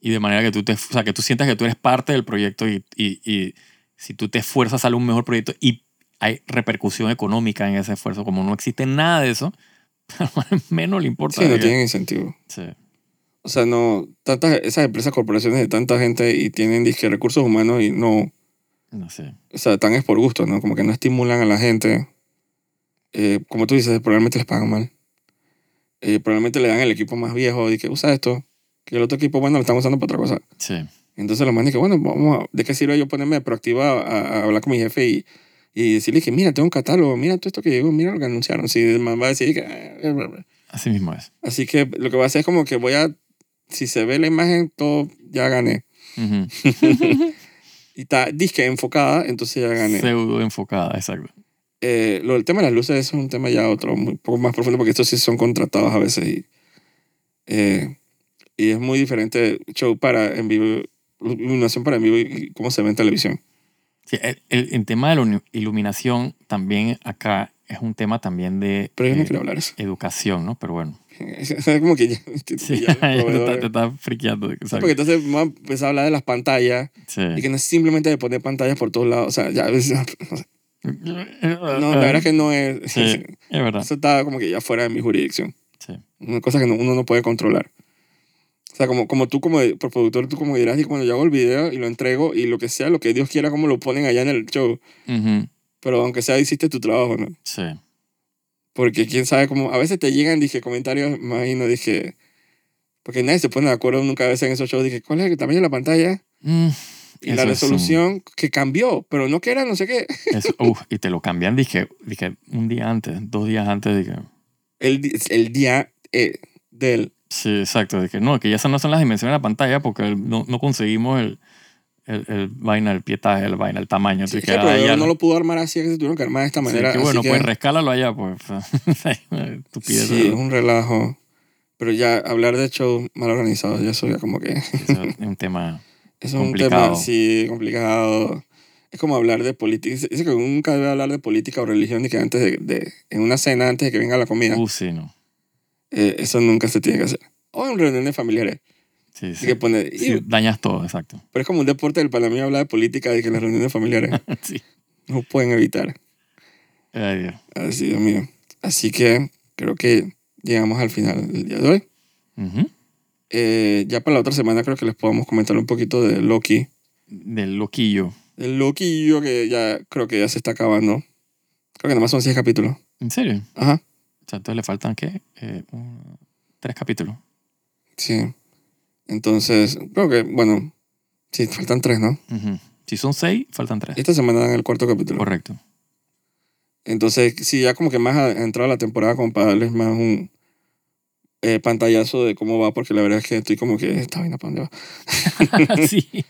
y de manera que tú, te, o sea, que tú sientas que tú eres parte del proyecto y, y, y si tú te esfuerzas sale un mejor proyecto y hay repercusión económica en ese esfuerzo. Como no existe nada de eso, menos le importa. Sí, no que- tienen incentivo. Sí, O sea, no, tantas, esas empresas, corporaciones de tanta gente y tienen, dije, recursos humanos y no, no sé. o sea, tan es por gusto, ¿no? Como que no estimulan a la gente. Eh, como tú dices, probablemente les pagan mal. Eh, probablemente le dan el equipo más viejo y que usa esto, que el otro equipo, bueno, lo están usando para otra cosa. Sí, Entonces los manes que, bueno, vamos a, ¿de qué sirve yo ponerme proactiva a, a hablar con mi jefe y, y decirle que, mira, tengo un catálogo, mira todo esto que llegó, mira lo que anunciaron? Si el man va a decir que... "Ah, bla, bla". así mismo es. Así que lo que voy a hacer es como que voy a, si se ve la imagen, todo, ya gané. Ujú. Y está disque enfocada, entonces ya gané. Pseudo enfocada, exacto. Eh, lo del tema de las luces eso es un tema ya otro, un poco más profundo, porque estos sí son contratados a veces y, eh, y es muy diferente show para en vivo, iluminación para en vivo y cómo se ve en televisión. Sí, el, el- el tema de la iluminación también acá es un tema también de Pero yo no eh, hablar eso. educación, ¿no? Pero bueno. Es como que ya, Sí, ya te, te está friqueando. exacto. porque entonces vamos a empezar a hablar de las pantallas Sí. y que no es simplemente de poner pantallas por todos lados. O sea, ya, no, No, la verdad es que no es. Sí, es verdad. Eso está como que ya fuera de mi jurisdicción. Sí. Una cosa que no- uno no puede controlar. O sea, como, como tú, como productor, tú como dirás, y cuando yo hago el video y lo entrego y lo que sea, lo que Dios quiera, como lo ponen allá en el show. Ujú, Pero aunque sea, hiciste tu trabajo, ¿no? Sí. Porque quién sabe cómo. A veces te llegan, dije, comentarios, imagino, dije. Porque nadie se pone de acuerdo nunca a veces en esos shows. Dije, ¿cuál es el tamaño de la pantalla? Mm, Y la eso es un- resolución que cambió, pero no que era no sé qué. eso- y te lo cambian, dije, dije, un día antes, dos días antes, dije. El, el día eh, del. Sí, exacto. Dije, no, que ya esas no son las dimensiones de la pantalla porque el- no, no conseguimos el, el, el vaina, el pietaje, el vaina, el tamaño. Sí, es que que, el ya no lo- pudo armar así, que se tuvieron que armar de esta sí, manera. que así bueno, que- pues rescálalo allá, pues. Estupidez. Sí, es un relajo. Pero ya hablar de shows mal organizados, ya eso ya como que... Eso es un tema. Es un Complicado. tema, sí, complicado. Es como hablar de política. Dice dice que nunca debe hablar de política o religión ni que antes de, de- en una cena, antes de que venga la comida. Uh, sí, no. Eh, eso nunca se tiene que hacer. O en reuniones familiares. Sí, sí. que poner... y- Sí, dañas todo, exacto. Pero es como un deporte del Panamá hablar de política de que las reuniones familiares sí. no pueden evitar. Ay, Dios. Así, Dios mío. Así que creo que llegamos al final del día de hoy. Ujú. Eh, ya para la otra semana creo que les podamos comentar un poquito de Loki. Del loquillo. El Loquillo que ya creo que ya se está acabando. Creo que nada más son seis capítulos. ¿En serio? Ajá, O sea, entonces le faltan, ¿qué? Eh, un- tres capítulos. sí. Entonces, creo que, bueno, sí, faltan tres, ¿no? Ujú. Si son seis, faltan tres. Esta semana dan el cuarto capítulo. Correcto. Entonces, sí, ya como que más ha entrado la temporada como para darles más un eh, pantallazo de cómo va, porque la verdad es que estoy como que, esta vaina para dónde va. sí.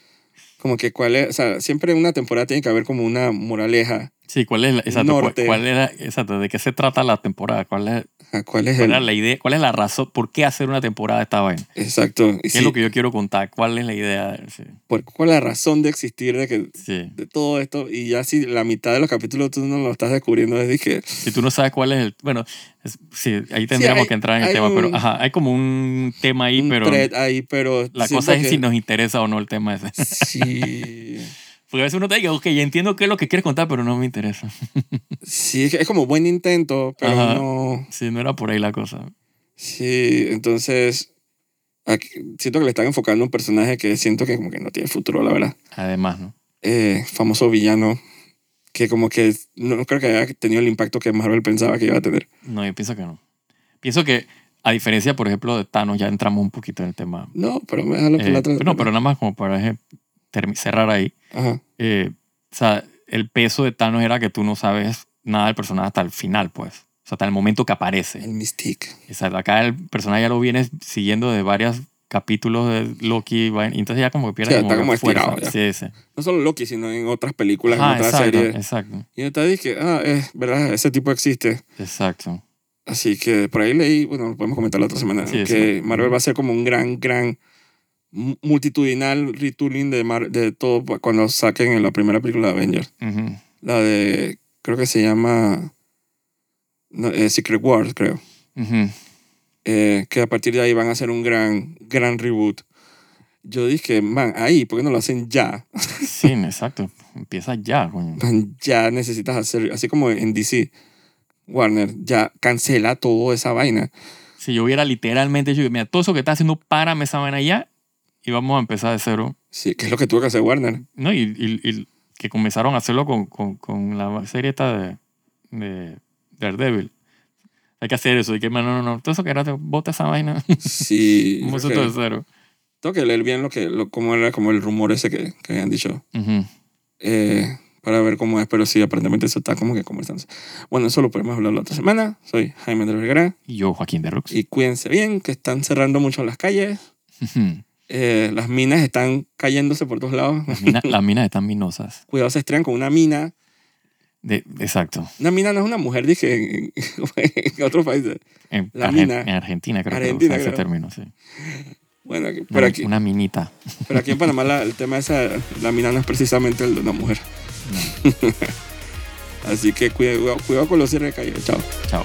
Como que cuál es, o sea, siempre en una temporada tiene que haber como una moraleja. Sí, ¿cuál es la, exacto, Norte. cuál era, exacto, de qué se trata la temporada? ¿Cuál es, ¿Cuál es cuál el...? la idea? ¿Cuál es la razón? ¿Por qué hacer una temporada de esta vaina? Exacto. ¿Qué sí, es lo que yo quiero contar? ¿Cuál es la idea? Sí. por- ¿Cuál es la razón de existir de que sí. de todo esto y ya si la mitad de los capítulos tú no lo estás descubriendo desde que Si tú no sabes cuál es el... Bueno, es- sí, ahí tendríamos hay- que entrar en el tema, pero un- ajá, hay como un tema ahí, un pero ahí, pero la cosa es que- si nos interesa o no el tema ese. sí, Porque a veces uno te dice, ok, ya entiendo qué es lo que quieres contar, pero no me interesa. sí, es, como buen intento, pero Ajá. no, Sí, no era por ahí la cosa. sí, entonces aquí- siento que le están enfocando a un personaje que siento que como que no tiene futuro, la verdad. Además, ¿no? Eh, famoso villano que como que no, creo que haya tenido el impacto que Marvel pensaba que iba a tener. No, yo pienso que no. Pienso que, a diferencia, por ejemplo, de Thanos, ya entramos un poquito en el tema. No, pero me déjalo por Eh, la otra. no, pero nada más como para eh, cerrar ahí. Ajá. eh, o sea, el peso de Thanos era que tú no sabes nada del personaje hasta el final, pues. O sea, hasta el momento que aparece. El Mystique. Exacto. Acá el personaje ya lo vienes siguiendo de varios capítulos de Loki. y Entonces ya como que pierde Sí, como está como fuerza. Sí, sí. No solo Loki, sino en otras películas, en otras exacto, series. exacto. Y entonces dije, ah, es verdad, ese tipo existe. Exacto. Así que por ahí leí, bueno, lo podemos comentar la otra semana, Sí, que. Marvel va a ser como un gran, gran multitudinal retooling de, Mar- de todo cuando saquen la primera película de Avengers. Ujú. La de, creo que se llama no, eh, Secret Wars, creo. Ujú. Eh, que a partir de ahí van a hacer un gran, gran reboot. Yo dije, man, ahí, ¿por qué no lo hacen ya? Sí, exacto. Empieza ya, coño. Man, ya necesitas hacer, así como en DC, Warner, ya cancela toda esa vaina. Si yo hubiera literalmente dicho, mira, todo eso que está haciendo, párame esa vaina ya y vamos a empezar de cero. Sí, que es lo que tuvo que hacer Warner. ¿no? Y, y- y que comenzaron a hacerlo con, con, con la serie esta de, de Daredevil. Hay que hacer eso. Y que, no, no, no. Todo eso que era, bota esa vaina. Sí. Todo que- de cero. tengo que leer bien lo que, lo, cómo era como el rumor ese que, que habían dicho. Ujú. eh, para ver cómo es, pero sí, aparentemente eso está como que conversándose. Bueno, eso lo podemos hablar la otra semana. Soy Jaime de Vergara. Y yo, Joaquín de Rux. Y cuídense bien, que están cerrando mucho las calles. Ujú. Eh, las minas están cayéndose por todos lados. Las minas, las minas están minosas. Cuidado, se estrellan con una mina. De, exacto. Una mina no es una mujer, dije en, en otros países. En, La Argen- mina. en Argentina creo Argentina, que usa ese término, sí. Bueno, aquí- Una, pero, aquí, una minita. pero aquí en Panamá la- el tema es la mina no es precisamente el de una mujer. No. Así que cuidado, cuidado con los cierres de calle. Chao. Chao.